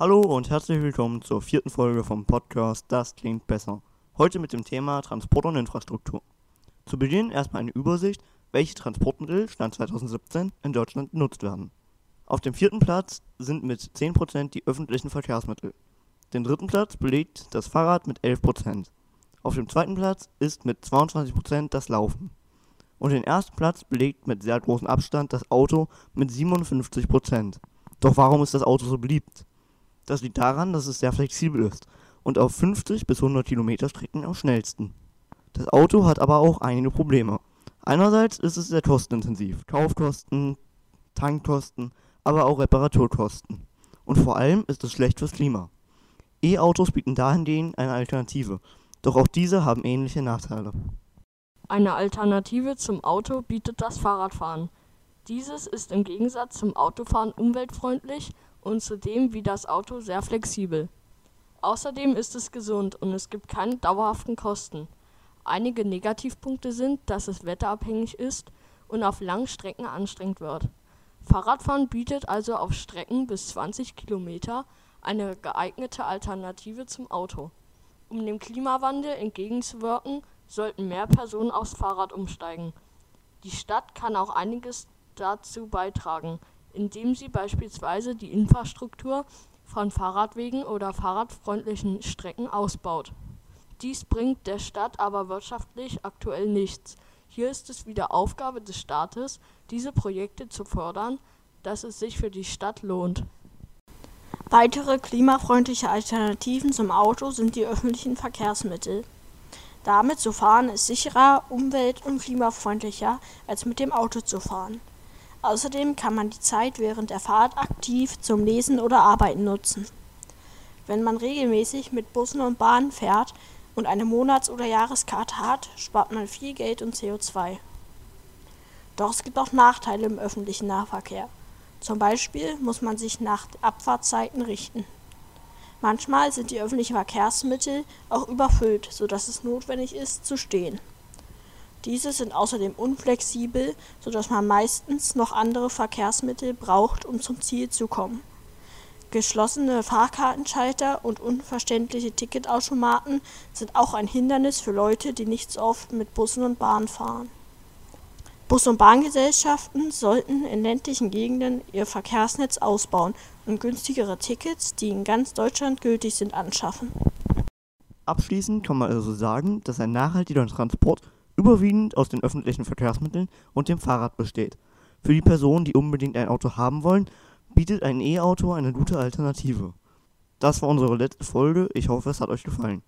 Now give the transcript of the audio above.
Hallo und herzlich willkommen zur vierten Folge vom Podcast Das klingt besser. Heute mit dem Thema Transport und Infrastruktur. Zu Beginn erstmal eine Übersicht, welche Transportmittel Stand 2017 in Deutschland genutzt werden. Auf dem vierten Platz sind mit 10% die öffentlichen Verkehrsmittel. Den dritten Platz belegt das Fahrrad mit 11%. Auf dem zweiten Platz ist mit 22% das Laufen. Und den ersten Platz belegt mit sehr großem Abstand das Auto mit 57%. Doch warum ist das Auto so beliebt? Das liegt daran, dass es sehr flexibel ist und auf 50 bis 100 Kilometer Strecken am schnellsten. Das Auto hat aber auch einige Probleme. Einerseits ist es sehr kostenintensiv. Kaufkosten, Tankkosten, aber auch Reparaturkosten. Und vor allem ist es schlecht fürs Klima. E-Autos bieten dahingehend eine Alternative, doch auch diese haben ähnliche Nachteile. Eine Alternative zum Auto bietet das Fahrradfahren. Dieses ist im Gegensatz zum Autofahren umweltfreundlich und zudem wie das Auto sehr flexibel. Außerdem ist es gesund und es gibt keine dauerhaften Kosten. Einige Negativpunkte sind, dass es wetterabhängig ist und auf langen Strecken anstrengend wird. Fahrradfahren bietet also auf Strecken bis 20 Kilometer eine geeignete Alternative zum Auto. Um dem Klimawandel entgegenzuwirken, sollten mehr Personen aufs Fahrrad umsteigen. Die Stadt kann auch einiges dazu beitragen, indem sie beispielsweise die Infrastruktur von Fahrradwegen oder fahrradfreundlichen Strecken ausbaut. Dies bringt der Stadt aber wirtschaftlich aktuell nichts. Hier ist es wieder Aufgabe des Staates, diese Projekte zu fördern, dass es sich für die Stadt lohnt. Weitere klimafreundliche Alternativen zum Auto sind die öffentlichen Verkehrsmittel. Damit zu fahren ist sicherer, umwelt- und klimafreundlicher, als mit dem Auto zu fahren. Außerdem kann man die Zeit während der Fahrt aktiv zum Lesen oder Arbeiten nutzen. Wenn man regelmäßig mit Bussen und Bahnen fährt und eine Monats- oder Jahreskarte hat, spart man viel Geld und CO2. Doch es gibt auch Nachteile im öffentlichen Nahverkehr. Zum Beispiel muss man sich nach Abfahrtzeiten richten. Manchmal sind die öffentlichen Verkehrsmittel auch überfüllt, sodass es notwendig ist, zu stehen. Diese sind außerdem unflexibel, sodass man meistens noch andere Verkehrsmittel braucht, um zum Ziel zu kommen. Geschlossene Fahrkartenschalter und unverständliche Ticketautomaten sind auch ein Hindernis für Leute, die nicht so oft mit Bussen und Bahnen fahren. Bus- und Bahngesellschaften sollten in ländlichen Gegenden ihr Verkehrsnetz ausbauen und günstigere Tickets, die in ganz Deutschland gültig sind, anschaffen. Abschließend kann man also sagen, dass ein nachhaltiger Transport überwiegend aus den öffentlichen Verkehrsmitteln und dem Fahrrad besteht. Für die Personen, die unbedingt ein Auto haben wollen, bietet ein E-Auto eine gute Alternative. Das war unsere letzte Folge. Ich hoffe, es hat euch gefallen.